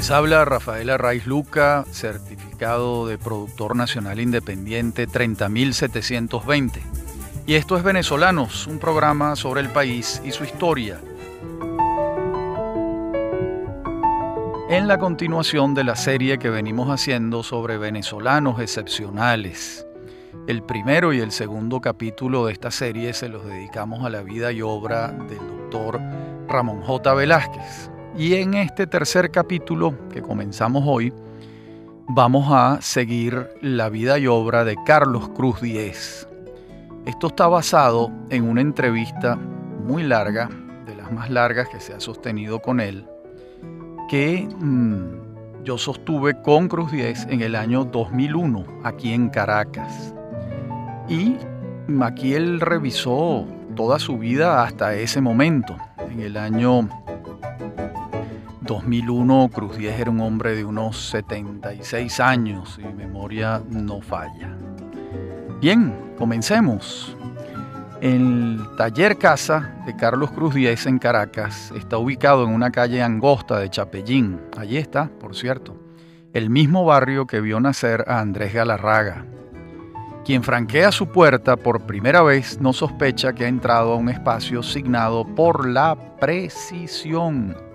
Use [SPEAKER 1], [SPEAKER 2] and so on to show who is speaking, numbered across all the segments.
[SPEAKER 1] Les habla Rafaela Raiz Luca, certificado de productor nacional independiente 30720. Y esto es Venezolanos, un programa sobre el país y su historia. En la continuación de la serie que venimos haciendo sobre venezolanos excepcionales. El primero y el segundo capítulo de esta serie se los dedicamos a la vida y obra del doctor Ramón J. Velázquez. Y en este tercer capítulo que comenzamos hoy, vamos a seguir la vida y obra de Carlos Cruz Diez. Esto está basado en una entrevista muy larga, de las más largas que se ha sostenido con él, que mmm, yo sostuve con Cruz Diez en el año 2001, aquí en Caracas. Y aquí él revisó toda su vida hasta ese momento. En el año 2001 Cruz Diez era un hombre de unos 76 años, y memoria no falla. Bien, comencemos. El taller casa de Carlos Cruz Diez en Caracas está ubicado en una calle angosta de Chapellín. Allí está, por cierto, el mismo barrio que vio nacer a Andrés Galarraga, quien franquea su puerta por primera vez no sospecha que ha entrado a un espacio signado por la precisión.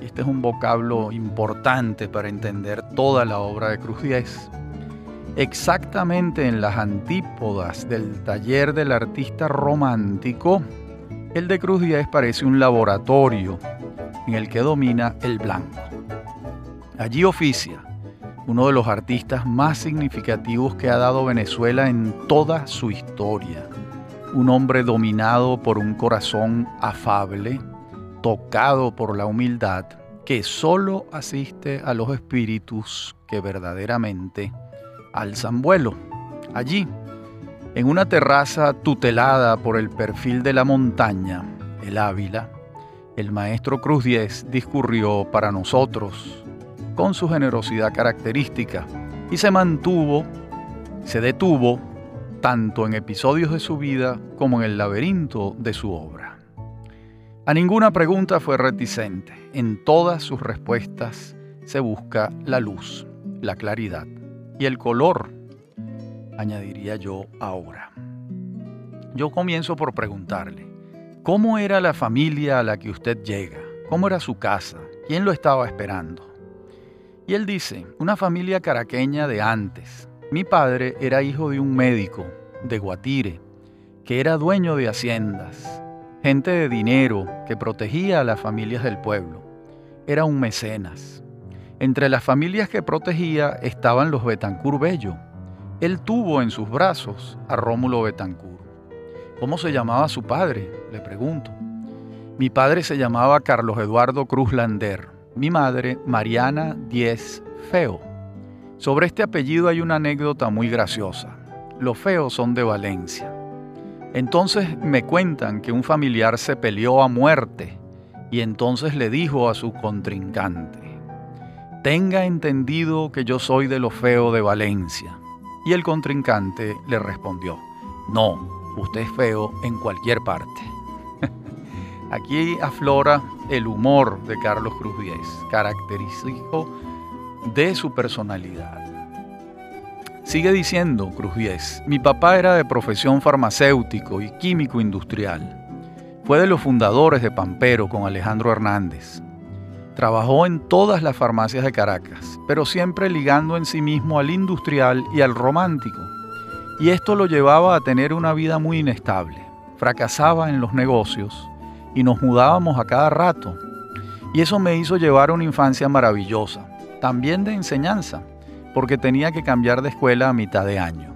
[SPEAKER 1] Este es un vocablo importante para entender toda la obra de Cruz Diez. Exactamente en las antípodas del taller del artista romántico, el de Cruz Diez parece un laboratorio en el que domina el blanco. Allí oficia uno de los artistas más significativos que ha dado Venezuela en toda su historia. Un hombre dominado por un corazón afable, tocado por la humildad, que solo asiste a los espíritus que verdaderamente alzan vuelo. Allí, en una terraza tutelada por el perfil de la montaña, el Ávila, el maestro Cruz Diez discurrió para nosotros con su generosidad característica y se mantuvo, se detuvo tanto en episodios de su vida como en el laberinto de su obra. A ninguna pregunta fue reticente. En todas sus respuestas se busca la luz, la claridad y el color, añadiría yo ahora. Yo comienzo por preguntarle, ¿cómo era la familia a la que usted llega? ¿Cómo era su casa? ¿Quién lo estaba esperando? Y él dice, una familia caraqueña de antes. Mi padre era hijo de un médico de Guatire, que era dueño de haciendas, gente de dinero que protegía a las familias del pueblo. Era un mecenas. Entre las familias que protegía estaban los Betancur Bello. Él tuvo en sus brazos a Rómulo Betancur. ¿Cómo se llamaba su padre? Le pregunto. Mi padre se llamaba Carlos Eduardo Cruz Lander mi madre, Mariana Diez Feo. Sobre este apellido hay una anécdota muy graciosa. Los feos son de Valencia. Entonces me cuentan que un familiar se peleó a muerte y entonces le dijo a su contrincante, tenga entendido que yo soy de los feos de Valencia. Y el contrincante le respondió, no, usted es feo en cualquier parte. Aquí aflora el humor de Carlos Cruz Diez, característico de su personalidad. Sigue diciendo Cruz Diez, mi papá era de profesión farmacéutico y químico industrial. Fue de los fundadores de Pampero con Alejandro Hernández. Trabajó en todas las farmacias de Caracas, pero siempre ligando en sí mismo al industrial y al romántico. Y esto lo llevaba a tener una vida muy inestable. Fracasaba en los negocios y nos mudábamos a cada rato. Y eso me hizo llevar una infancia maravillosa, también de enseñanza, porque tenía que cambiar de escuela a mitad de año.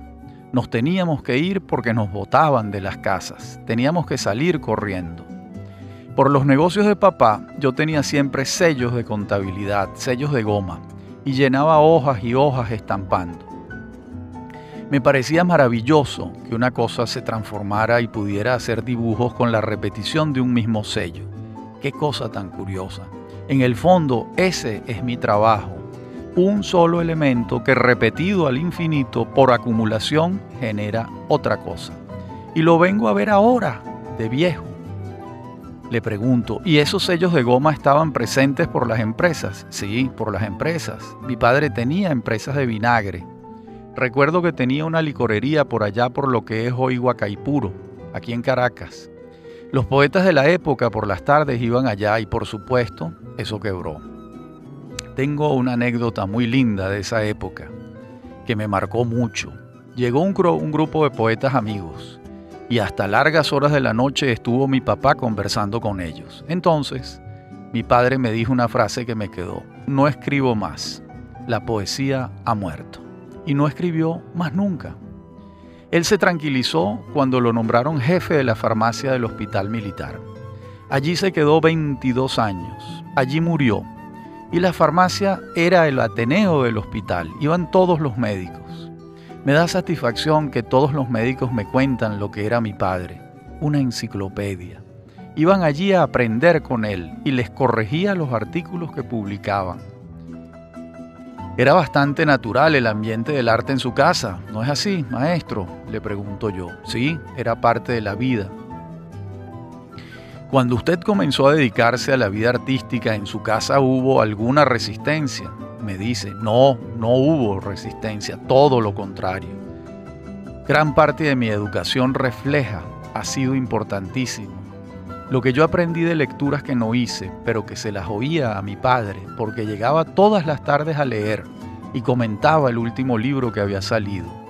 [SPEAKER 1] Nos teníamos que ir porque nos botaban de las casas, teníamos que salir corriendo. Por los negocios de papá yo tenía siempre sellos de contabilidad, sellos de goma, y llenaba hojas y hojas estampando. Me parecía maravilloso que una cosa se transformara y pudiera hacer dibujos con la repetición de un mismo sello. Qué cosa tan curiosa. En el fondo, ese es mi trabajo. Un solo elemento que repetido al infinito por acumulación genera otra cosa. Y lo vengo a ver ahora, de viejo. Le pregunto, ¿y esos sellos de goma estaban presentes por las empresas? Sí, por las empresas. Mi padre tenía empresas de vinagre. Recuerdo que tenía una licorería por allá por lo que es hoy Huacaipuro, aquí en Caracas. Los poetas de la época por las tardes iban allá y por supuesto eso quebró. Tengo una anécdota muy linda de esa época que me marcó mucho. Llegó un, grupo de poetas amigos y hasta largas horas de la noche estuvo mi papá conversando con ellos. Entonces, mi padre me dijo una frase que me quedó. No escribo más. La poesía ha muerto. Y no escribió más nunca. Él se tranquilizó cuando lo nombraron jefe de la farmacia del hospital militar. Allí se quedó 22 años. Allí murió. Y la farmacia era el ateneo del hospital. Iban todos los médicos. Me da satisfacción que todos los médicos me cuentan lo que era mi padre, una enciclopedia. Iban allí a aprender con él y les corregía los artículos que publicaban. Era bastante natural el ambiente del arte en su casa, ¿no es así, maestro? Le pregunto yo. Sí, era parte de la vida. Cuando usted comenzó a dedicarse a la vida artística, ¿en su casa hubo alguna resistencia? me dice, no, no hubo resistencia, todo lo contrario. Gran parte de mi educación refleja, ha sido importantísimo. Lo que yo aprendí de lecturas que no hice, pero que se las oía a mi padre, porque llegaba todas las tardes a leer y comentaba el último libro que había salido.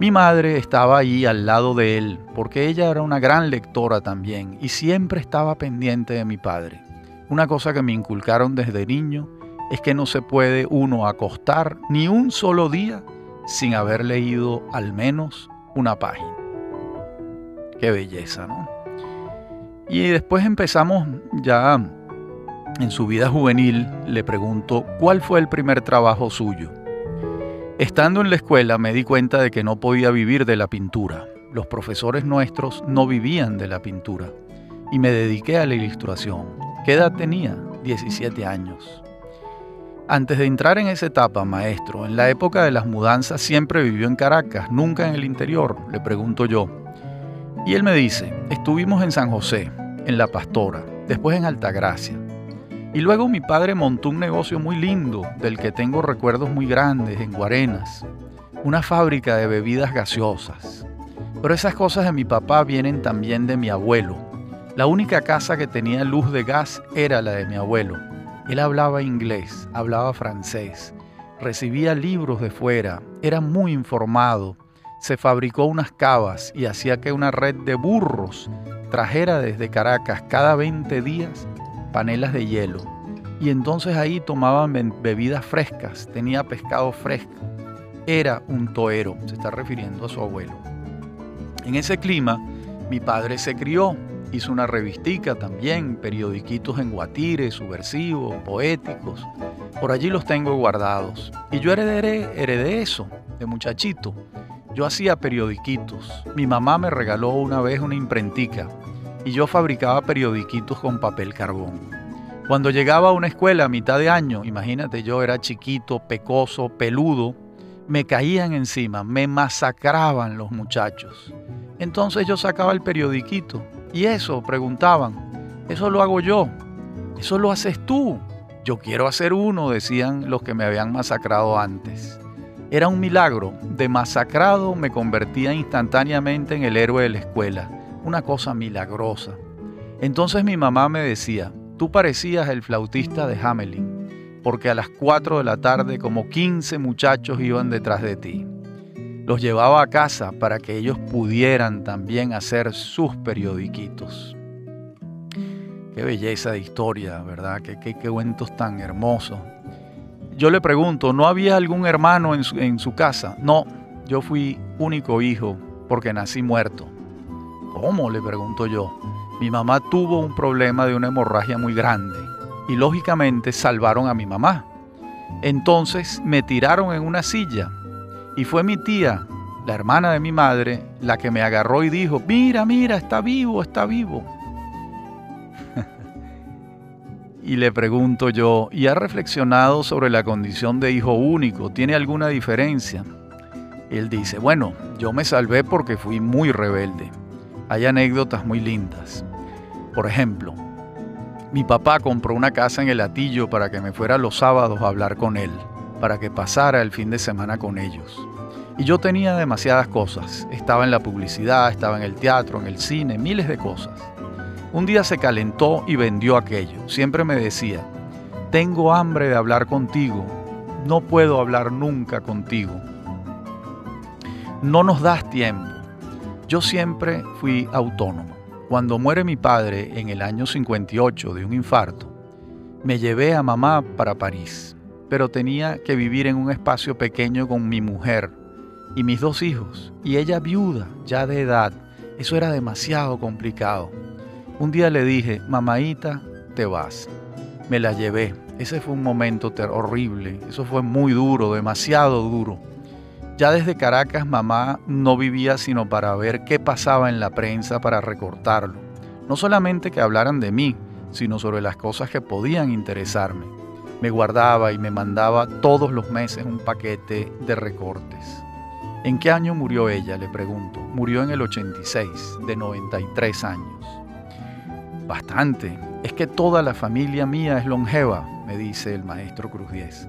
[SPEAKER 1] Mi madre estaba ahí al lado de él, porque ella era una gran lectora también y siempre estaba pendiente de mi padre. Una cosa que me inculcaron desde niño es que no se puede uno acostar ni un solo día sin haber leído al menos una página. Qué belleza, ¿no? Y después empezamos ya en su vida juvenil, le pregunto, ¿cuál fue el primer trabajo suyo? Estando en la escuela me di cuenta de que no podía vivir de la pintura. Los profesores nuestros no vivían de la pintura. Y me dediqué a la ilustración. ¿Qué edad tenía? 17 años. Antes de entrar en esa etapa, maestro, en la época de las mudanzas siempre vivió en Caracas, nunca en el interior, le pregunto yo. Y él me dice, estuvimos en San José, en La Pastora, después en Altagracia. Y luego mi padre montó un negocio muy lindo, del que tengo recuerdos muy grandes, en Guarenas, una fábrica de bebidas gaseosas. Pero esas cosas de mi papá vienen también de mi abuelo. La única casa que tenía luz de gas era la de mi abuelo él hablaba inglés, hablaba francés, recibía libros de fuera, era muy informado, se fabricó unas cavas y hacía que una red de burros trajera desde Caracas cada 20 días panelas de hielo. Y entonces ahí tomaban bebidas frescas, tenía pescado fresco. Era un toero, se está refiriendo a su abuelo. En ese clima, mi padre se crió Hizo una revistica también, periodiquitos en guatire, subversivos, poéticos. Por allí los tengo guardados. Y yo heredé, heredé eso, de muchachito. Yo hacía periodiquitos. Mi mamá me regaló una vez una imprentica y yo fabricaba periodiquitos con papel carbón. Cuando llegaba a una escuela a mitad de año, imagínate, yo era chiquito, pecoso, peludo, me caían encima, me masacraban los muchachos. Entonces yo sacaba el periodiquito y eso, preguntaban, eso lo hago yo, eso lo haces tú. Yo quiero hacer uno, decían los que me habían masacrado antes. Era un milagro, de masacrado me convertía instantáneamente en el héroe de la escuela, una cosa milagrosa. Entonces mi mamá me decía, tú parecías el flautista de Hamelin, porque a las 4 de la tarde como 15 muchachos iban detrás de ti los llevaba a casa para que ellos pudieran también hacer sus periodiquitos. Qué belleza de historia, ¿verdad? Qué, qué, cuentos tan hermosos. Yo le pregunto, ¿no había algún hermano en su, en su casa? No, yo fui único hijo porque nací muerto. ¿Cómo? Le pregunto yo. Mi mamá tuvo un problema de una hemorragia muy grande y lógicamente salvaron a mi mamá. Entonces me tiraron en una silla y fue mi tía, la hermana de mi madre, la que me agarró y dijo, mira, mira, está vivo, está vivo. y le pregunto yo, ¿y ha reflexionado sobre la condición de hijo único? ¿Tiene alguna diferencia? él dice, bueno, yo me salvé porque fui muy rebelde. Hay anécdotas muy lindas. Por ejemplo, mi papá compró una casa en el Atillo para que me fuera los sábados a hablar con él, para que pasara el fin de semana con ellos. Y yo tenía demasiadas cosas. Estaba en la publicidad, estaba en el teatro, en el cine, miles de cosas. Un día se calentó y vendió aquello. Siempre me decía, tengo hambre de hablar contigo, no puedo hablar nunca contigo. No nos das tiempo. Yo siempre fui autónomo. Cuando muere mi padre en el año 58 de un infarto, me llevé a mamá para París, pero tenía que vivir en un espacio pequeño con mi mujer y mis dos hijos, y ella viuda, ya de edad. Eso era demasiado complicado. Un día le dije, mamaita, te vas. Me la llevé. Ese fue un momento horrible. Eso fue muy duro, demasiado duro. Ya desde Caracas mamá no vivía sino para ver qué pasaba en la prensa para recortarlo. No solamente que hablaran de mí, sino sobre las cosas que podían interesarme. Me guardaba y me mandaba todos los meses un paquete de recortes. ¿En qué año murió ella? Le pregunto. Murió en el 86, de 93 años. Bastante. Es que toda la familia mía es longeva, me dice el maestro Cruz Diez.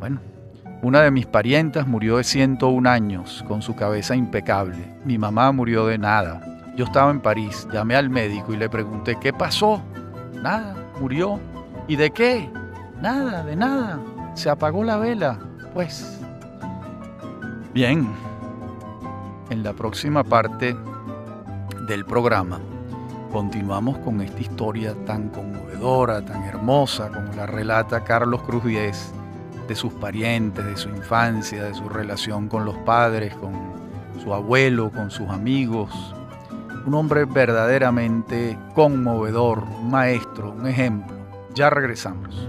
[SPEAKER 1] Bueno, una de mis parientas murió de 101 años, con su cabeza impecable. Mi mamá murió de nada. Yo estaba en París, llamé al médico y le pregunté, ¿qué pasó? Nada, murió. ¿Y de qué? Nada, de nada. Se apagó la vela. Pues Bien, en la próxima parte del programa continuamos con esta historia tan conmovedora, tan hermosa como la relata Carlos Cruz Diez, de sus parientes, de su infancia, de su relación con los padres, con su abuelo, con sus amigos. Un hombre verdaderamente conmovedor, un maestro, un ejemplo. Ya regresamos.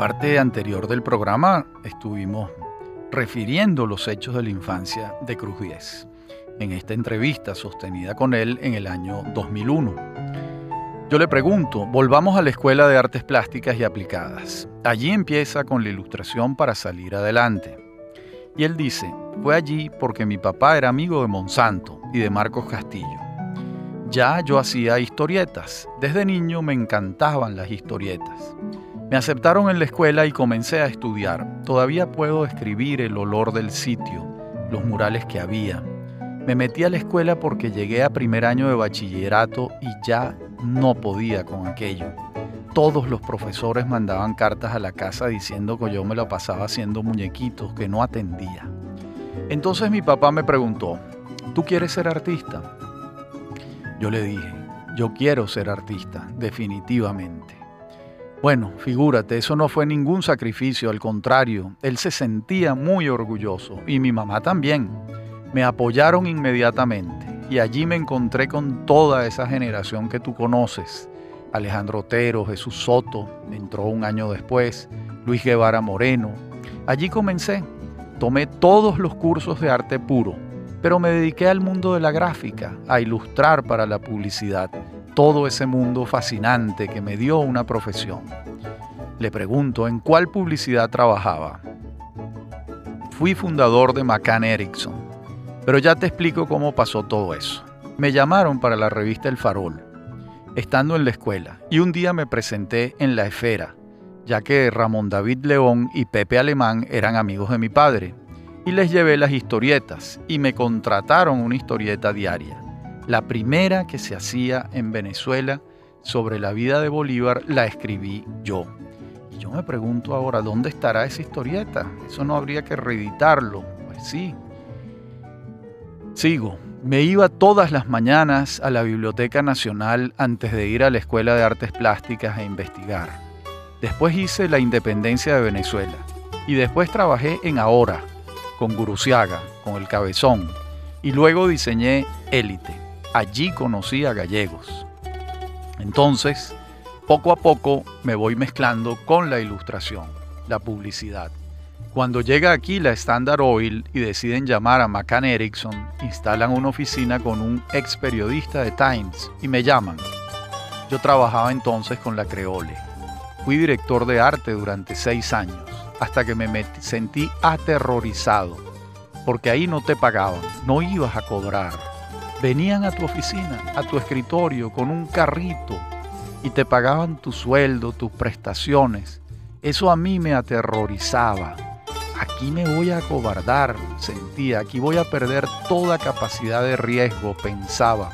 [SPEAKER 1] parte anterior del programa estuvimos refiriendo los hechos de la infancia de Cruz Diez en esta entrevista sostenida con él en el año 2001. Yo le pregunto, volvamos a la Escuela de Artes Plásticas y Aplicadas. Allí empieza con la ilustración para salir adelante. Y él dice, fue allí porque mi papá era amigo de Monsanto y de Marcos Castillo. Ya yo hacía historietas. Desde niño me encantaban las historietas. Me aceptaron en la escuela y comencé a estudiar. Todavía puedo escribir el olor del sitio, los murales que había. Me metí a la escuela porque llegué a primer año de bachillerato y ya no podía con aquello. Todos los profesores mandaban cartas a la casa diciendo que yo me la pasaba haciendo muñequitos, que no atendía. Entonces mi papá me preguntó, ¿tú quieres ser artista? Yo le dije, yo quiero ser artista, definitivamente. Bueno, figúrate, eso no fue ningún sacrificio, al contrario, él se sentía muy orgulloso y mi mamá también. Me apoyaron inmediatamente y allí me encontré con toda esa generación que tú conoces. Alejandro Otero, Jesús Soto, entró un año después, Luis Guevara Moreno. Allí comencé, tomé todos los cursos de arte puro, pero me dediqué al mundo de la gráfica, a ilustrar para la publicidad todo ese mundo fascinante que me dio una profesión. Le pregunto en cuál publicidad trabajaba. Fui fundador de McCann Erickson, pero ya te explico cómo pasó todo eso. Me llamaron para la revista El Farol, estando en la escuela, y un día me presenté en La Esfera, ya que Ramón David León y Pepe Alemán eran amigos de mi padre, y les llevé las historietas, y me contrataron una historieta diaria. La primera que se hacía en Venezuela sobre la vida de Bolívar la escribí yo. Y yo me pregunto ahora, ¿dónde estará esa historieta? Eso no habría que reeditarlo. Pues sí. Sigo. Me iba todas las mañanas a la Biblioteca Nacional antes de ir a la Escuela de Artes Plásticas a investigar. Después hice la independencia de Venezuela. Y después trabajé en Ahora, con Guruciaga, con El Cabezón. Y luego diseñé Élite. Allí conocí a gallegos. Entonces, poco a poco me voy mezclando con la ilustración, la publicidad. Cuando llega aquí la Standard Oil y deciden llamar a McCann Erickson, instalan una oficina con un ex periodista de Times y me llaman. Yo trabajaba entonces con la Creole. Fui director de arte durante seis años, hasta que me sentí aterrorizado, porque ahí no te pagaban, no ibas a cobrar. Venían a tu oficina, a tu escritorio, con un carrito y te pagaban tu sueldo, tus prestaciones. Eso a mí me aterrorizaba. Aquí me voy a acobardar, sentía, aquí voy a perder toda capacidad de riesgo, pensaba.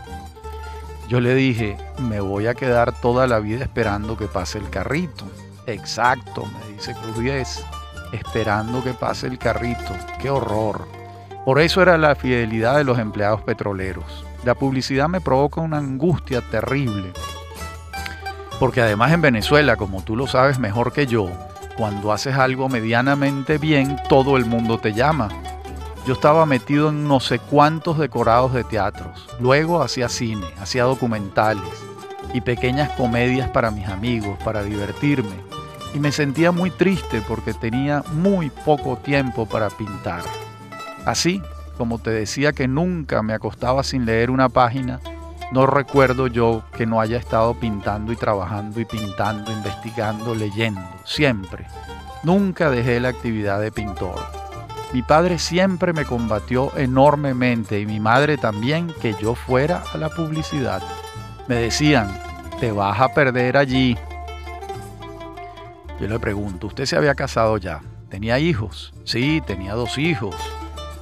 [SPEAKER 1] Yo le dije, me voy a quedar toda la vida esperando que pase el carrito. Exacto, me dice Cruz 10, esperando que pase el carrito. Qué horror. Por eso era la fidelidad de los empleados petroleros. La publicidad me provoca una angustia terrible. Porque además en Venezuela, como tú lo sabes mejor que yo, cuando haces algo medianamente bien, todo el mundo te llama. Yo estaba metido en no sé cuántos decorados de teatros. Luego hacía cine, hacía documentales y pequeñas comedias para mis amigos, para divertirme. Y me sentía muy triste porque tenía muy poco tiempo para pintar. Así, como te decía que nunca me acostaba sin leer una página, no recuerdo yo que no haya estado pintando y trabajando y pintando, investigando, leyendo, siempre. Nunca dejé la actividad de pintor. Mi padre siempre me combatió enormemente y mi madre también que yo fuera a la publicidad. Me decían, te vas a perder allí. Yo le pregunto, ¿usted se había casado ya? ¿Tenía hijos? Sí, tenía dos hijos.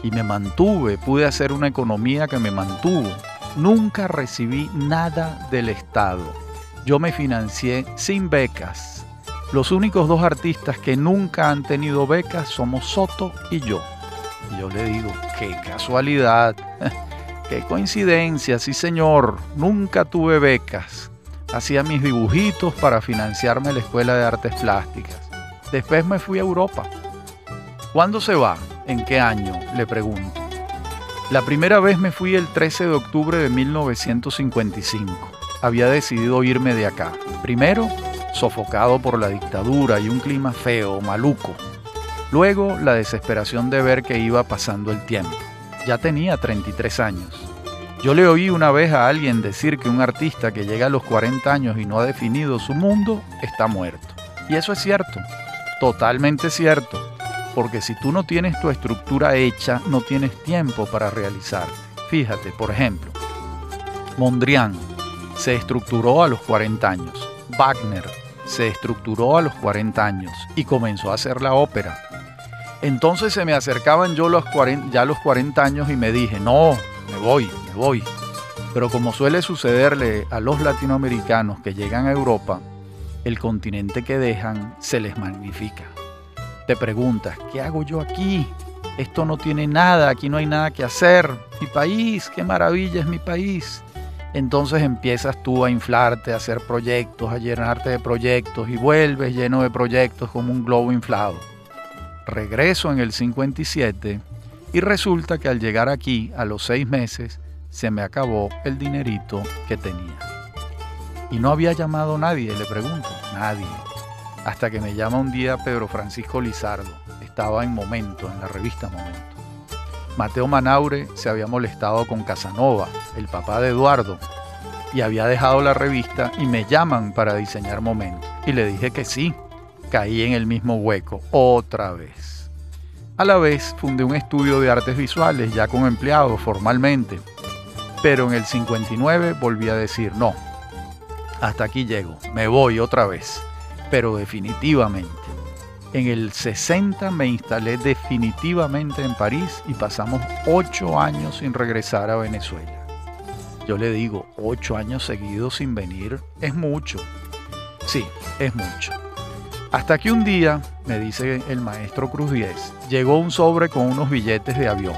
[SPEAKER 1] Y me mantuve, pude hacer una economía que me mantuvo. Nunca recibí nada del Estado. Yo me financié sin becas los únicos dos artistas que nunca han tenido becas somos Soto y yo. Y yo le digo, qué casualidad, qué coincidencia, sí señor, nunca tuve becas. Hacía mis dibujitos para financiarme la Escuela de Artes Plásticas. Después me fui a Europa. ¿Cuándo se va? ¿En qué año? Le pregunto. La primera vez me fui el 13 de octubre de 1955. Había decidido irme de acá. Primero sofocado por la dictadura y un clima feo, maluco. Luego la desesperación de ver que iba pasando el tiempo. Ya tenía 33 años. Yo le oí una vez a alguien decir que un artista que llega a los 40 años y no ha definido su mundo está muerto. Y eso es cierto, totalmente cierto, porque si tú no tienes tu estructura hecha, no tienes tiempo para realizar. Fíjate, por ejemplo, Mondrian se estructuró a los 40 años. Wagner se estructuró a los 40 años y comenzó a hacer la ópera. Entonces se me acercaban yo los 40, ya los 40 años y me dije, no, me voy, me voy. Pero como suele sucederle a los latinoamericanos que llegan a Europa, el continente que dejan se les magnifica. Te preguntas, ¿qué hago yo aquí? Esto no tiene nada, aquí no hay nada que hacer. Mi país, qué maravilla es mi país entonces empiezas tú a inflarte, a hacer proyectos, a llenarte de proyectos y vuelves lleno de proyectos como un globo inflado. Regreso en el 57 y resulta que al llegar aquí a los seis meses se me acabó el dinerito que tenía. Y no había llamado a nadie, le pregunto, nadie. Hasta que me llama un día Pedro Francisco Lizardo. Estaba en Momento, en la revista Momento. Mateo Manaure se había molestado con Casanova, el papá de Eduardo, y había dejado la revista y me llaman para diseñar Momento. Y le dije que sí, caí en el mismo hueco, otra vez. A la vez fundé un estudio de artes visuales ya con empleados formalmente, pero en el 59 volví a decir no, hasta aquí llego, me voy otra vez, pero definitivamente. En el 60 me instalé definitivamente en París y pasamos ocho años sin regresar a Venezuela. Yo le digo, ocho años seguidos sin venir es mucho. Sí, es mucho. Hasta que un día, me dice el maestro Cruz 10, llegó un sobre con unos billetes de avión.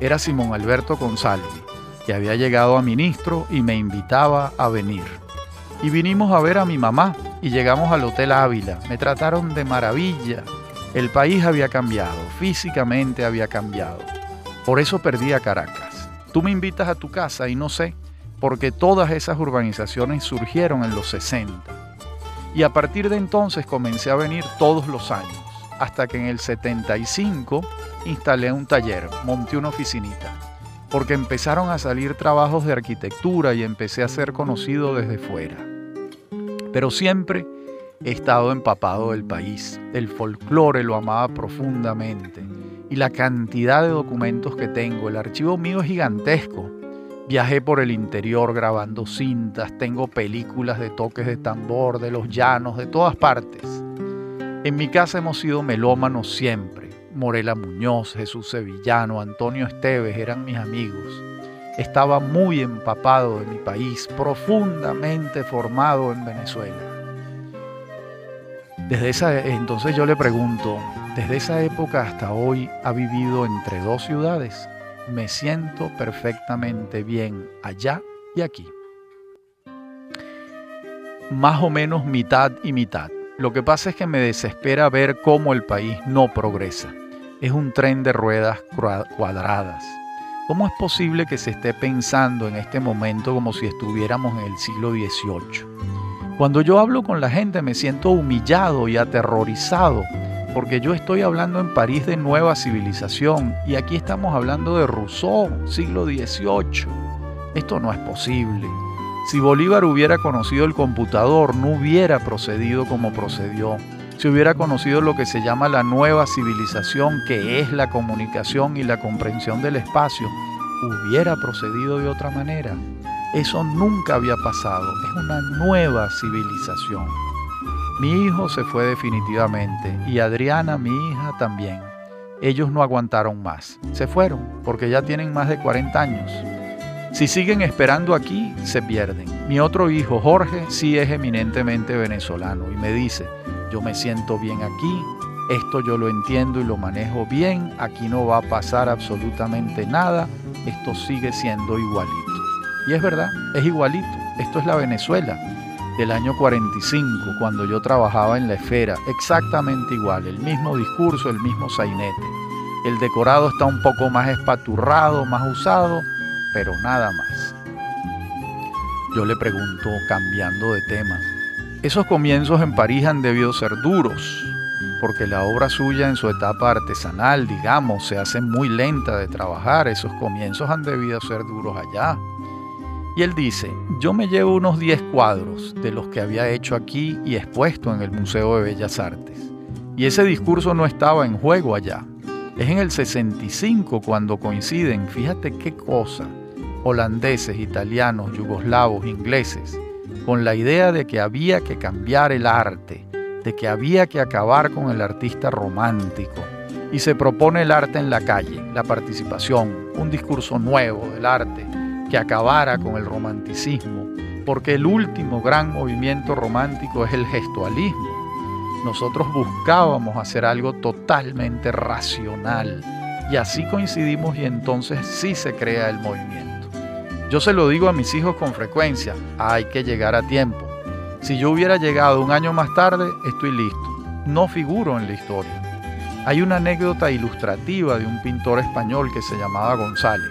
[SPEAKER 1] Era Simón Alberto González, que había llegado a ministro y me invitaba a venir y vinimos a ver a mi mamá y llegamos al Hotel Ávila. Me trataron de maravilla. El país había cambiado, físicamente había cambiado. Por eso perdí a Caracas. Tú me invitas a tu casa y no sé, porque todas esas urbanizaciones surgieron en los 60. Y a partir de entonces comencé a venir todos los años, hasta que en el 75 instalé un taller, monté una oficinita, porque empezaron a salir trabajos de arquitectura y empecé a ser conocido desde fuera pero siempre he estado empapado del país. El folclore lo amaba profundamente. Y la cantidad de documentos que tengo, el archivo mío es gigantesco. Viajé por el interior grabando cintas, tengo películas de toques de tambor, de los llanos, de todas partes. En mi casa hemos sido melómanos siempre. Morela Muñoz, Jesús Sevillano, Antonio Esteves eran mis amigos. Estaba muy empapado de mi país, profundamente formado en Venezuela. Desde esa entonces yo le pregunto, desde esa época hasta hoy ha vivido entre dos ciudades. Me siento perfectamente bien allá y aquí. Más o menos mitad y mitad. Lo que pasa es que me desespera ver cómo el país no progresa es un tren de ruedas cuadradas. ¿Cómo es posible que se esté pensando en este momento como si estuviéramos en el siglo XVIII? Cuando yo hablo con la gente me siento humillado y aterrorizado porque yo estoy hablando en París de nueva civilización y aquí estamos hablando de Rousseau, siglo XVIII. Esto no es posible. Si Bolívar hubiera conocido el computador, no hubiera procedido como procedió si hubiera conocido lo que se llama la nueva civilización, que es la comunicación y la comprensión del espacio, hubiera procedido de otra manera. Eso nunca había pasado, es una nueva civilización. Mi hijo se fue definitivamente y Adriana, mi hija, también. Ellos no aguantaron más, se fueron porque ya tienen más de 40 años. Si siguen esperando aquí, se pierden. Mi otro hijo, Jorge, sí es eminentemente venezolano y me dice, yo me siento bien aquí, esto yo lo entiendo y lo manejo bien, aquí no va a pasar absolutamente nada, esto sigue siendo igualito. Y es verdad, es igualito, esto es la Venezuela del año 45, cuando yo trabajaba en la esfera, exactamente igual, el mismo discurso, el mismo sainete. El decorado está un poco más espaturrado, más usado, pero nada más. Yo le pregunto, cambiando de tema, esos comienzos en París han debido ser duros, porque la obra suya en su etapa artesanal, digamos, se hace muy lenta de trabajar. Esos comienzos han debido ser duros allá. Y él dice, yo me llevo unos 10 cuadros de los que había hecho aquí y expuesto en el Museo de Bellas Artes. Y ese discurso no estaba en juego allá. Es en el 65 cuando coinciden, fíjate qué cosa, holandeses, italianos, yugoslavos, ingleses, con la idea de que había que cambiar el arte, de que había que acabar con el artista romántico. Y se propone el arte en la calle, la participación, un discurso nuevo del arte que acabara con el romanticismo, porque el último gran movimiento romántico es el gestualismo. Nosotros buscábamos hacer algo totalmente racional y así coincidimos y entonces sí se crea el movimiento. Yo se lo digo a mis hijos con frecuencia, hay que llegar a tiempo. Si yo hubiera llegado un año más tarde, estoy listo. No figuro en la historia. Hay una anécdota ilustrativa de un pintor español que se llamaba González,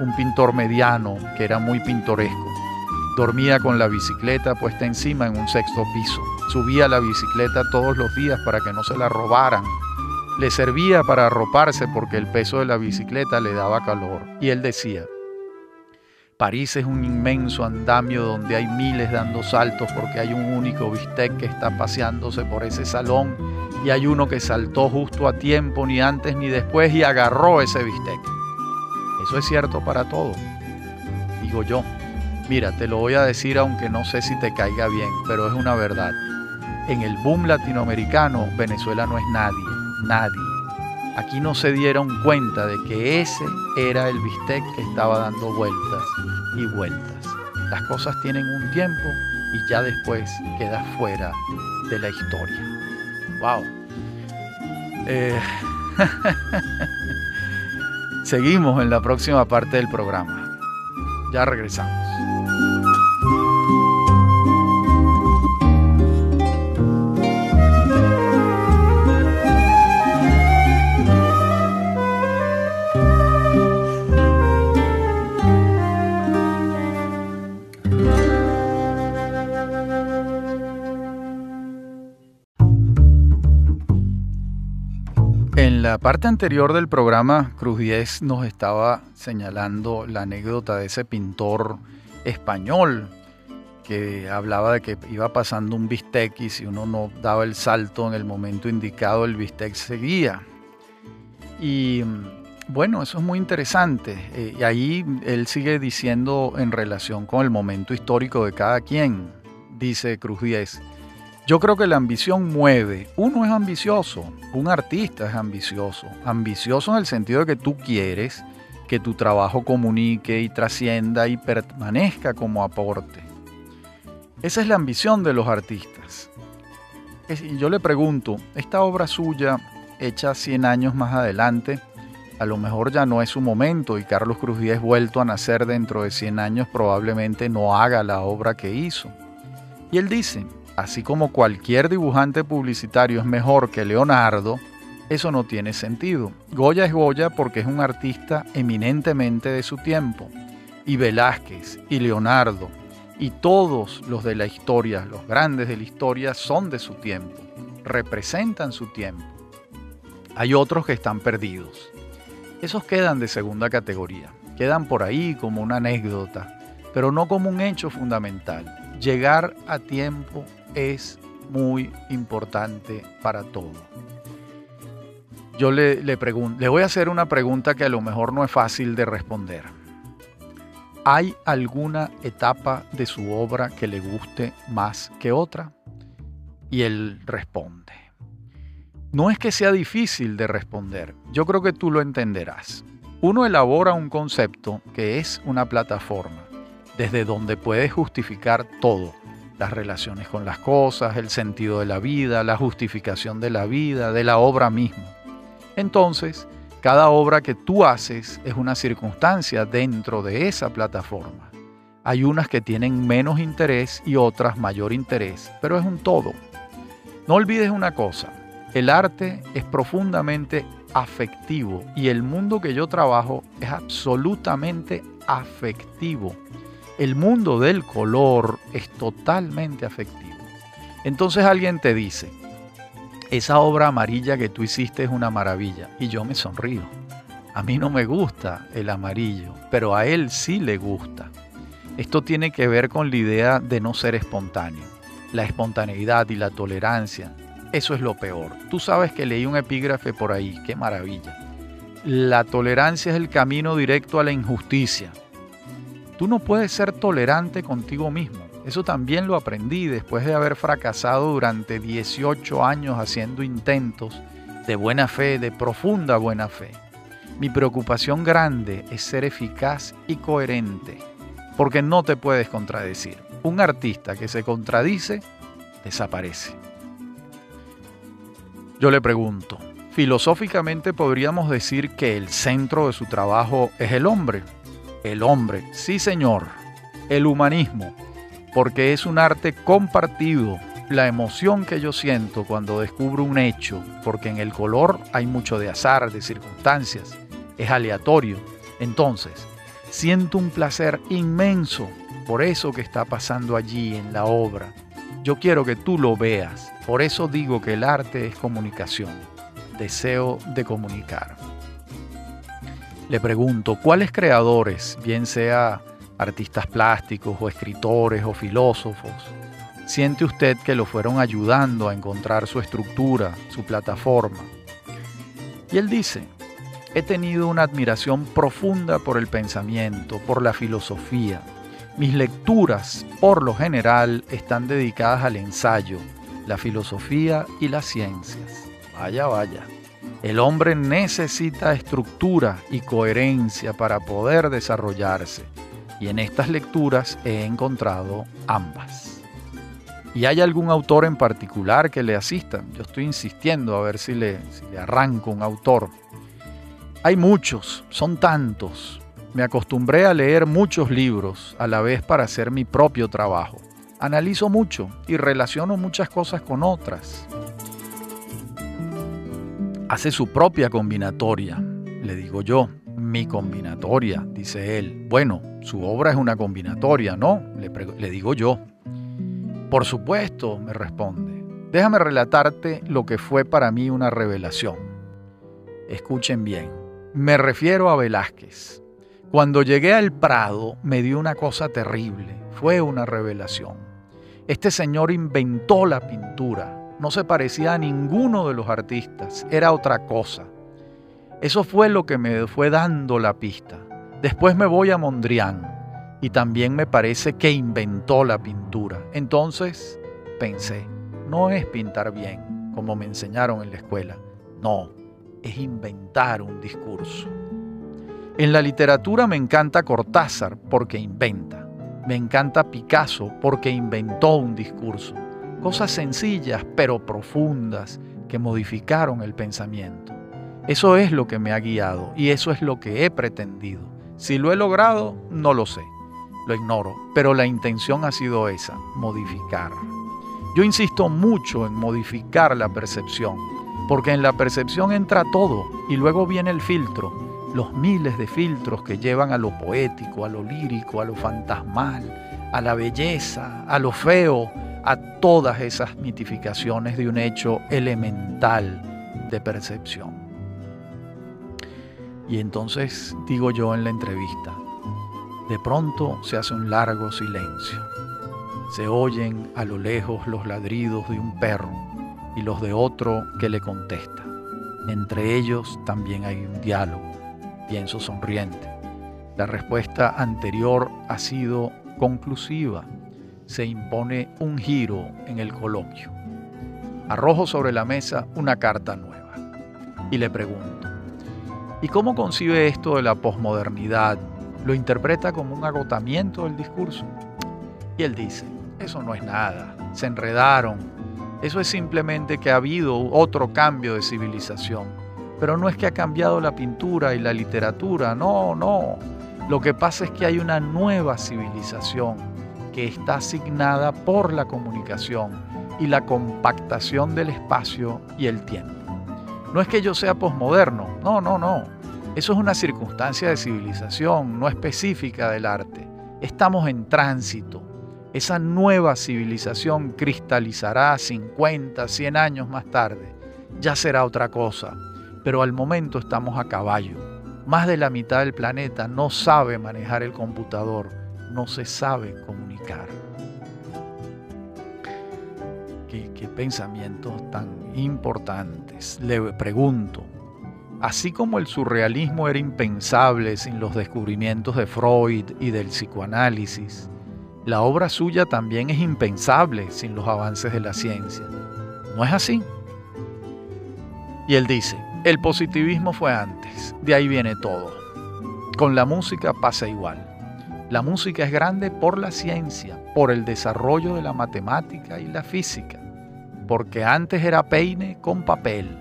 [SPEAKER 1] un pintor mediano que era muy pintoresco. Dormía con la bicicleta puesta encima en un sexto piso. Subía la bicicleta todos los días para que no se la robaran. Le servía para arroparse porque el peso de la bicicleta le daba calor. Y él decía, París es un inmenso andamio donde hay miles dando saltos porque hay un único bistec que está paseándose por ese salón y hay uno que saltó justo a tiempo, ni antes ni después, y agarró ese bistec. Eso es cierto para todo, digo yo. Mira, te lo voy a decir aunque no sé si te caiga bien, pero es una verdad. En el boom latinoamericano, Venezuela no es nadie, nadie. Aquí no se dieron cuenta de que ese era el bistec que estaba dando vueltas y vueltas. Las cosas tienen un tiempo y ya después queda fuera de la historia. ¡Wow! Eh, seguimos en la próxima parte del programa. Ya regresamos. La parte anterior del programa, Cruz Diez nos estaba señalando la anécdota de ese pintor español que hablaba de que iba pasando un bistec y si uno no daba el salto en el momento indicado, el bistec seguía. Y bueno, eso es muy interesante. Eh, y ahí él sigue diciendo en relación con el momento histórico de cada quien, dice Cruz Díez. Yo creo que la ambición mueve. Uno es ambicioso, un artista es ambicioso. Ambicioso en el sentido de que tú quieres que tu trabajo comunique y trascienda y permanezca como aporte. Esa es la ambición de los artistas. Y yo le pregunto, esta obra suya, hecha 100 años más adelante, a lo mejor ya no es su momento y Carlos Cruz Díaz vuelto a nacer dentro de 100 años probablemente no haga la obra que hizo. Y él dice, así como cualquier dibujante publicitario es mejor que Leonardo, eso no tiene sentido. Goya es Goya porque es un artista eminentemente de su tiempo. Y Velázquez y Leonardo y todos los de la historia, los grandes de la historia, son de su tiempo, representan su tiempo. Hay otros que están perdidos. Esos quedan de segunda categoría, quedan por ahí como una anécdota, pero no como un hecho fundamental. Llegar a tiempo es muy importante para todo. Yo le, le, le voy a hacer una pregunta que a lo mejor no es fácil de responder. ¿Hay alguna etapa de su obra que le guste más que otra? Y él responde. No es que sea difícil de responder, yo creo que tú lo entenderás. Uno elabora un concepto que es una plataforma, desde donde puedes justificar todo, las relaciones con las cosas, el sentido de la vida, la justificación de la vida, de la obra misma. Entonces, cada obra que tú haces es una circunstancia dentro de esa plataforma. Hay unas que tienen menos interés y otras mayor interés, pero es un todo. No olvides una cosa, el arte es profundamente afectivo y el mundo que yo trabajo es absolutamente afectivo. El mundo del color es totalmente afectivo. Entonces alguien te dice, esa obra amarilla que tú hiciste es una maravilla. Y yo me sonrío. A mí no me gusta el amarillo, pero a él sí le gusta. Esto tiene que ver con la idea de no ser espontáneo. La espontaneidad y la tolerancia, eso es lo peor. Tú sabes que leí un epígrafe por ahí, qué maravilla. La tolerancia es el camino directo a la injusticia. Tú no puedes ser tolerante contigo mismo. Eso también lo aprendí después de haber fracasado durante 18 años haciendo intentos de buena fe, de profunda buena fe. Mi preocupación grande es ser eficaz y coherente, porque no te puedes contradecir. Un artista que se contradice, desaparece. Yo le pregunto, filosóficamente podríamos decir que el centro de su trabajo es el hombre. El hombre, sí señor, el humanismo, porque es un arte compartido. La emoción que yo siento cuando descubro un hecho, porque en el color hay mucho de azar, de circunstancias, es aleatorio. Entonces, siento un placer inmenso por eso que está pasando allí en la obra. Yo quiero que tú lo veas. Por eso digo que el arte es comunicación, deseo de comunicar. Le pregunto, ¿cuáles creadores, bien sea artistas plásticos o escritores o filósofos, siente usted que lo fueron ayudando a encontrar su estructura, su plataforma. Y él dice, he tenido una admiración profunda por el pensamiento, por la filosofía. Mis lecturas, por lo general, están dedicadas al ensayo, la filosofía y las ciencias. Vaya, vaya. El hombre necesita estructura y coherencia para poder desarrollarse y en estas lecturas he encontrado ambas. ¿Y hay algún autor en particular que le asista? Yo estoy insistiendo a ver si le, le arranco un autor. Hay muchos, son tantos. Me acostumbré a leer muchos libros a la vez para hacer mi propio trabajo. Analizo mucho y relaciono muchas cosas con otras. Hace su propia combinatoria, le digo yo mi combinatoria, dice él. Bueno, su obra es una combinatoria, ¿no? Le, digo yo. Por supuesto, me responde. Déjame relatarte lo que fue para mí una revelación. Escuchen bien. Me refiero a Velázquez. Cuando llegué al Prado me dio una cosa terrible. fue una revelación. Este señor inventó la pintura, no se parecía a ninguno de los artistas, era otra cosa. Eso fue lo que me fue dando la pista. Después me voy a Mondrian y también me parece que inventó la pintura. Entonces pensé, no es pintar bien, como me enseñaron en la escuela, no, es inventar un discurso. En la literatura me encanta Cortázar porque inventa. Me encanta Picasso porque inventó un discurso. Cosas sencillas pero profundas que modificaron el pensamiento. Eso es lo que me ha guiado y eso es lo que he pretendido. Si lo he logrado, no lo sé, lo ignoro, pero la intención ha sido esa, modificar. Yo insisto mucho en modificar la percepción, porque en la percepción entra todo y luego viene el filtro, los miles de filtros que llevan a lo poético, a lo lírico, a lo fantasmal, a la belleza, a lo feo, a todas esas mitificaciones de un hecho elemental de percepción. Y entonces digo yo en la entrevista, de pronto se hace un largo silencio. Se oyen a lo lejos los ladridos de un perro y los de otro que le contesta. Entre ellos también hay un diálogo, pienso sonriente. La respuesta anterior ha sido conclusiva. Se impone un giro en el coloquio. Arrojo sobre la mesa una carta nueva y le pregunto, ¿y cómo concibe esto de la posmodernidad? ¿Lo interpreta como un agotamiento del discurso? Y él dice, eso no es nada, se enredaron, eso es simplemente que ha habido otro cambio de civilización. Pero no es que ha cambiado la pintura y la literatura, no, no. Lo que pasa es que hay una nueva civilización que está asignada por la comunicación y la compactación del espacio y el tiempo. No es que yo sea posmoderno, no, no, no. Eso es una circunstancia de civilización, no específica del arte. Estamos en tránsito esa nueva civilización cristalizará 50, 100 años más tarde. Ya será otra cosa, pero al momento estamos a caballo. Más de la mitad del planeta no sabe manejar el computador, no se sabe comunicar. ¿Qué, pensamientos tan importantes? Le pregunto, así como el surrealismo era impensable sin los descubrimientos de Freud y del psicoanálisis, la obra suya también es impensable sin los avances de la ciencia. ¿No es así? Y él dice, el positivismo fue antes, de ahí viene todo. Con la música pasa igual. La música es grande por la ciencia, por el desarrollo de la matemática y la física, porque antes era peine con papel.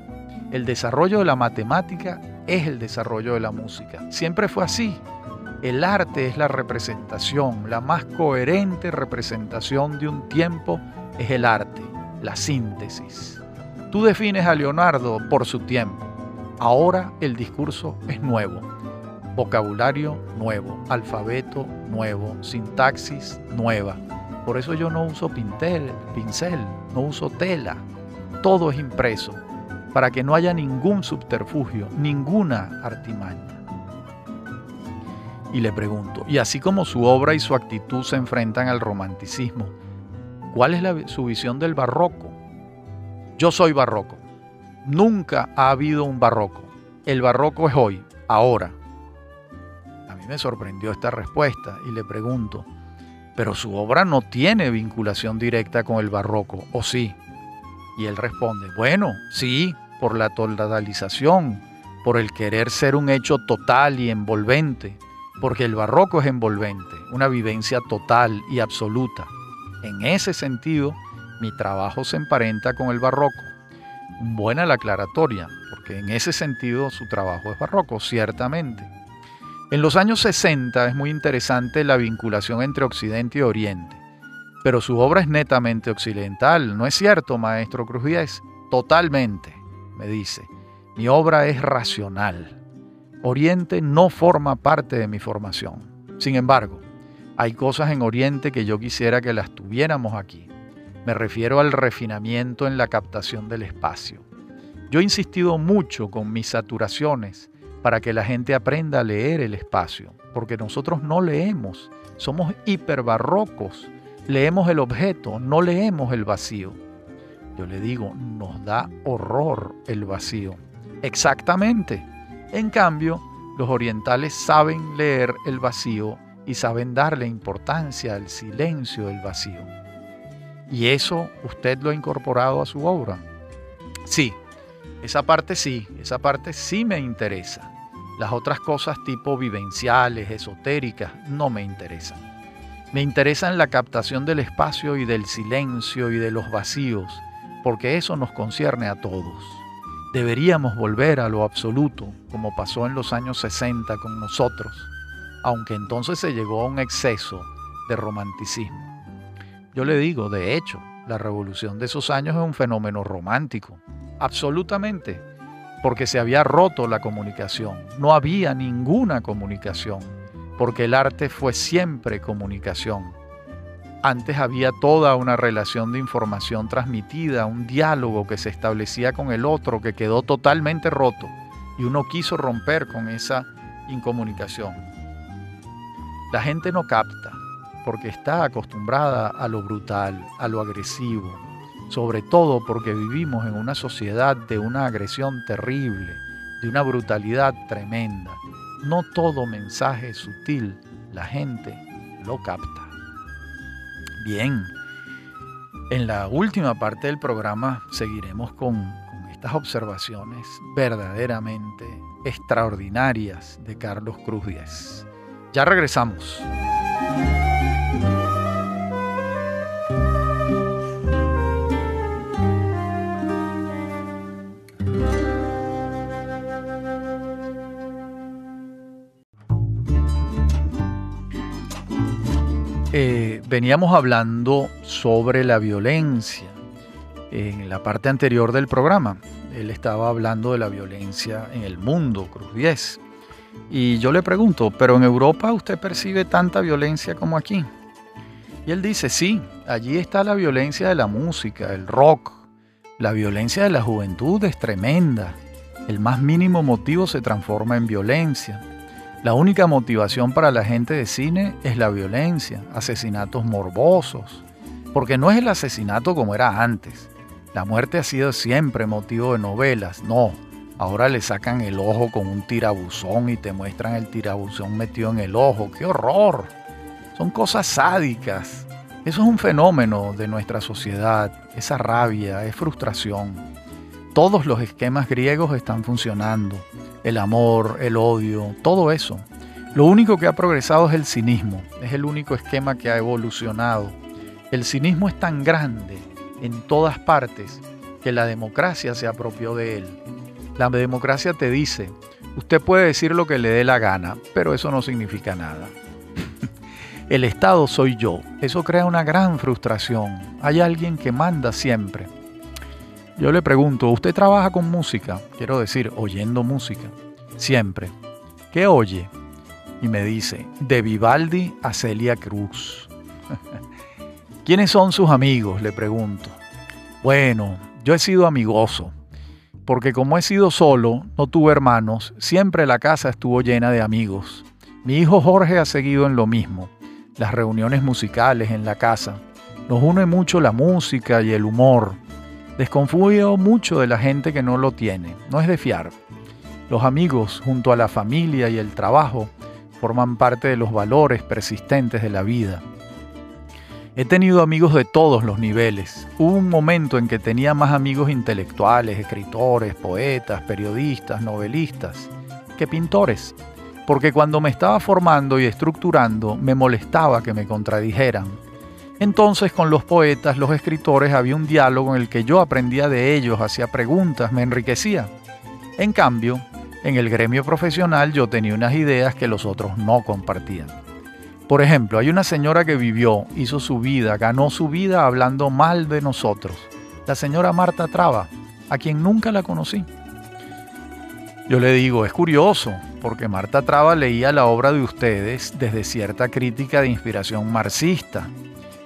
[SPEAKER 1] El desarrollo de la matemática es el desarrollo de la música. Siempre fue así. El arte es la representación, la más coherente representación de un tiempo es el arte, la síntesis. Tú defines a Leonardo por su tiempo. Ahora el discurso es nuevo. Vocabulario nuevo, alfabeto nuevo, sintaxis nueva. Por eso yo no uso pintel, pincel, no uso tela. Todo es impreso, para que no haya ningún subterfugio, ninguna artimaña y le pregunto, y así como su obra y su actitud se enfrentan al romanticismo, ¿cuál es su visión del barroco? Yo soy barroco. Nunca ha habido un barroco. El barroco es hoy, ahora. Mí me sorprendió esta respuesta y le pregunto, pero su obra no tiene vinculación directa con el barroco, ¿o sí? Y él responde, bueno, sí, por la totalización, por el querer ser un hecho total y envolvente, porque el barroco es envolvente, una vivencia total y absoluta. En ese sentido, mi trabajo se emparenta con el barroco. Buena la aclaratoria, porque en ese sentido su trabajo es barroco, ciertamente. En los años 60 es muy interesante la vinculación entre Occidente y Oriente, pero su obra es netamente occidental, ¿no es cierto, maestro Cruz Totalmente, me dice. Mi obra es racional. Oriente no forma parte de mi formación. Sin embargo, hay cosas en Oriente que yo quisiera que las tuviéramos aquí. Me refiero al refinamiento en la captación del espacio. Yo he insistido mucho con mis saturaciones para que la gente aprenda a leer el espacio, porque nosotros no leemos, Somos hiperbarrocos. Leemos el objeto, no leemos el vacío. Yo le digo, nos da horror el vacío. Exactamente. En cambio, los orientales saben leer el vacío y saben darle importancia al silencio del vacío. ¿Y eso usted lo ha incorporado a su obra? Sí, esa parte sí, esa parte sí me interesa. Las otras cosas tipo vivenciales, esotéricas, no me interesan. Me interesan la captación del espacio y del silencio y de los vacíos, porque eso nos concierne a todos. Deberíamos volver a lo absoluto, como pasó en los años 60 con nosotros, aunque entonces se llegó a un exceso de romanticismo. Yo le digo, de hecho, la revolución de esos años es un fenómeno romántico, absolutamente, porque se había roto la comunicación, no había ninguna comunicación, porque el arte fue siempre comunicación. Antes había toda una relación de información transmitida, un diálogo que se establecía con el otro que quedó totalmente roto y uno quiso romper con esa incomunicación. La gente no capta porque está acostumbrada a lo brutal, a lo agresivo, sobre todo porque vivimos en una sociedad de una agresión terrible, de una brutalidad tremenda. No todo mensaje sutil la gente lo capta. Bien, en la última parte del programa seguiremos con, con estas observaciones verdaderamente extraordinarias de Carlos Cruz Díez. Ya regresamos. Veníamos hablando sobre la violencia en la parte anterior del programa. Él estaba hablando de la violencia en el mundo, Cruz 10. Y yo le pregunto, ¿pero en Europa usted percibe tanta violencia como aquí? Y él dice, sí, allí está la violencia de la música, el rock. La violencia de la juventud es tremenda. El más mínimo motivo se transforma en violencia. La única motivación para la gente de cine es la violencia, asesinatos morbosos, porque no es el asesinato como era antes. La muerte ha sido siempre motivo de novelas, no. Ahora le sacan el ojo con un tirabuzón y te muestran el tirabuzón metido en el ojo. ¡Qué horror! Son cosas sádicas. Eso es un fenómeno de nuestra sociedad. Esa rabia, es frustración. Todos los esquemas griegos están funcionando el amor, el odio, todo eso. Lo único que ha progresado es el cinismo, es el único esquema que ha evolucionado. El cinismo es tan grande en todas partes que la democracia se apropió de él. La democracia te dice, usted puede decir lo que le dé la gana, pero eso no significa nada. el Estado soy yo. Eso crea una gran frustración. Hay alguien que manda siempre. Yo le pregunto, ¿usted trabaja con música? Quiero decir, oyendo música. Siempre. ¿Qué oye? Y me dice, de Vivaldi a Celia Cruz. ¿Quiénes son sus amigos? Le pregunto. Bueno, yo he sido amigoso, porque como he sido solo, no tuve hermanos, siempre la casa estuvo llena de amigos. Mi hijo Jorge ha seguido en lo mismo, las reuniones musicales en la casa. Nos une mucho la música y el humor. Desconfío mucho de la gente que no lo tiene, no es de fiar. Los amigos, junto a la familia y el trabajo, forman parte de los valores persistentes de la vida. He tenido amigos de todos los niveles. Hubo un momento en que tenía más amigos intelectuales, escritores, poetas, periodistas, novelistas, que pintores, porque cuando me estaba formando y estructurando me molestaba que me contradijeran entonces con los poetas, los escritores, había un diálogo en el que yo aprendía de ellos, hacía preguntas, me enriquecía. En cambio, en el gremio profesional yo tenía unas ideas que los otros no compartían. Por ejemplo, hay una señora que vivió, hizo su vida, ganó su vida hablando mal de nosotros. La señora Marta Traba, a quien nunca la conocí. Yo le digo, es curioso, porque Marta Traba leía la obra de ustedes desde cierta crítica de inspiración marxista,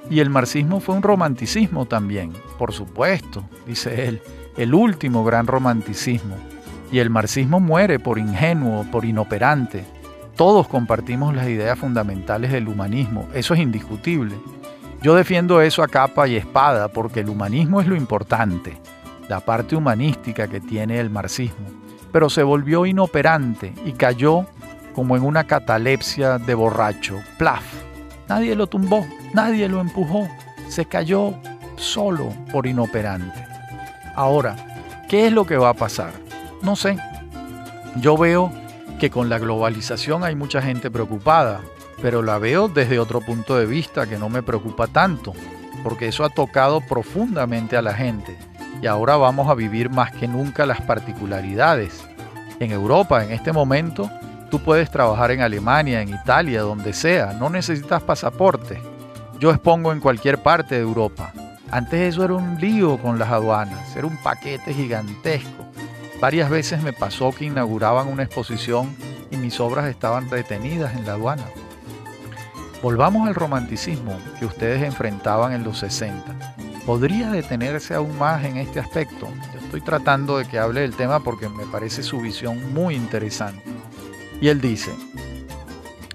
[SPEAKER 1] y el marxismo fue un romanticismo también, por supuesto, dice él, el último gran romanticismo. Y el marxismo muere por ingenuo, por inoperante. todos compartimos las ideas fundamentales del humanismo, eso es indiscutible. Yo defiendo eso a capa y espada porque el humanismo es lo importante, la parte humanística que tiene el marxismo, pero se volvió inoperante y cayó como en una catalepsia de borracho, plaf. Nadie lo tumbó, nadie lo empujó, se cayó solo por inoperante. Ahora, ¿qué es lo que va a pasar? No sé. Yo veo que con la globalización hay mucha gente preocupada, pero la veo desde otro punto de vista que no me preocupa tanto, porque eso ha tocado profundamente a la gente y ahora vamos a vivir más que nunca las particularidades. En Europa, en este momento, tú puedes trabajar en Alemania, en Italia, donde sea, no necesitas pasaporte. Yo expongo en cualquier parte de Europa. Antes eso era un lío con las aduanas, era un paquete gigantesco. Varias veces me pasó que inauguraban una exposición y mis obras estaban retenidas en la aduana. Volvamos al romanticismo que ustedes enfrentaban en los 60. ¿Podría detenerse aún más en este aspecto? Yo estoy tratando de que hable del tema porque me parece su visión muy interesante. Y él dice,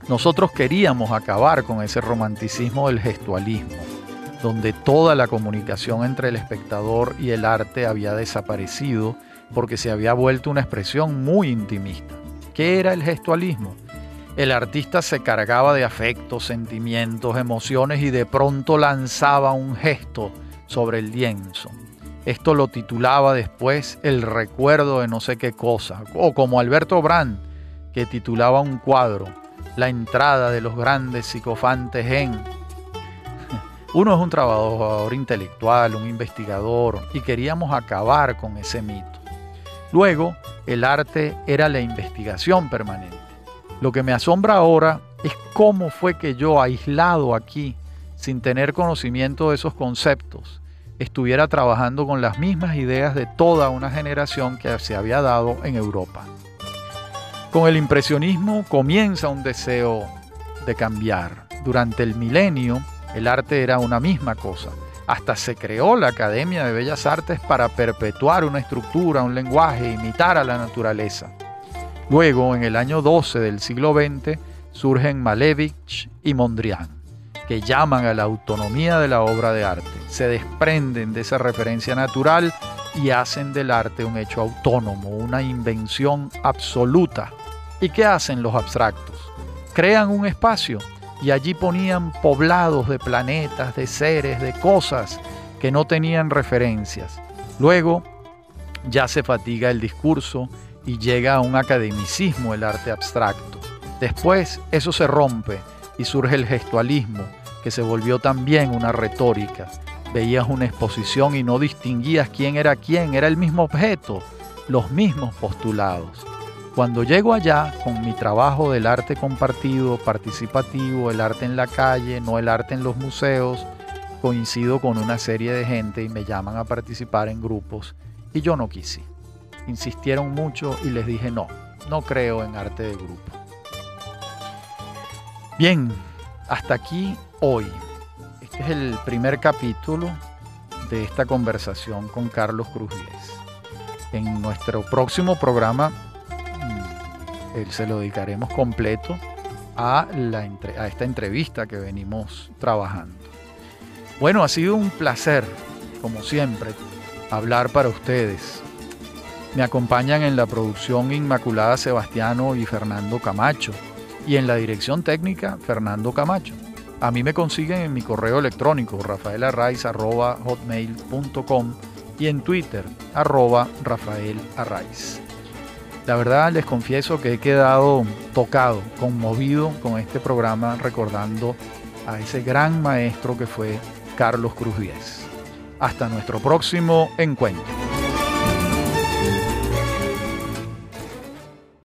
[SPEAKER 1] nosotros queríamos acabar con ese romanticismo del gestualismo, donde toda la comunicación entre el espectador y el arte había desaparecido porque se había vuelto una expresión muy intimista. ¿Qué era el gestualismo? El artista se cargaba de afectos, sentimientos, emociones y de pronto lanzaba un gesto sobre el lienzo. Esto lo titulaba después El recuerdo de no sé qué cosa, o como Alberto Brand, que titulaba un cuadro, La entrada de los grandes psicofantes en... Uno es un trabajador intelectual, un investigador, y queríamos acabar con ese mito. Luego, el arte era la investigación permanente. Lo que me asombra ahora es cómo fue que yo, aislado aquí, sin tener conocimiento de esos conceptos, estuviera trabajando con las mismas ideas de toda una generación que se había dado en Europa. Con el impresionismo comienza un deseo de cambiar. Durante el milenio, el arte era una misma cosa. Hasta se creó la Academia de Bellas Artes para perpetuar una estructura, un lenguaje, imitar a la naturaleza. Luego, en el año 12 del siglo XX, surgen Malevich y Mondrian que llaman a la autonomía de la obra de arte. Se desprenden de esa referencia natural y hacen del arte un hecho autónomo, una invención absoluta. ¿Y qué hacen los abstractos? Crean un espacio y allí ponían poblados de planetas, de seres, de cosas que no tenían referencias. Luego ya se fatiga el discurso y llega a un academicismo el arte abstracto. Después eso se rompe y surge el gestualismo, que se volvió también una retórica. Veías una exposición y no distinguías quién era quién, era el mismo objeto, los mismos postulados. Cuando llego allá con mi trabajo del arte compartido, participativo, el arte en la calle, no el arte en los museos, coincido con una serie de gente y me llaman a participar en grupos y yo no quise. Insistieron mucho y les dije no, no creo en arte de grupo. Bien, hasta aquí hoy. Este es el primer capítulo de esta conversación con Carlos Cruz En nuestro próximo programa mm, se lo dedicaremos completo a, esta entrevista que venimos trabajando. Bueno, ha sido un placer, como siempre, hablar para ustedes. Me acompañan en la producción Inmaculada Sebastiano y Fernando Camacho y en la dirección técnica Fernando Camacho. A mí me consiguen en mi correo electrónico rafaelarraiz.hotmail.com y en Twitter arroba Rafael La verdad les confieso que he quedado tocado, conmovido con este programa recordando a ese gran maestro que fue Carlos Cruz Díez. Hasta nuestro próximo encuentro.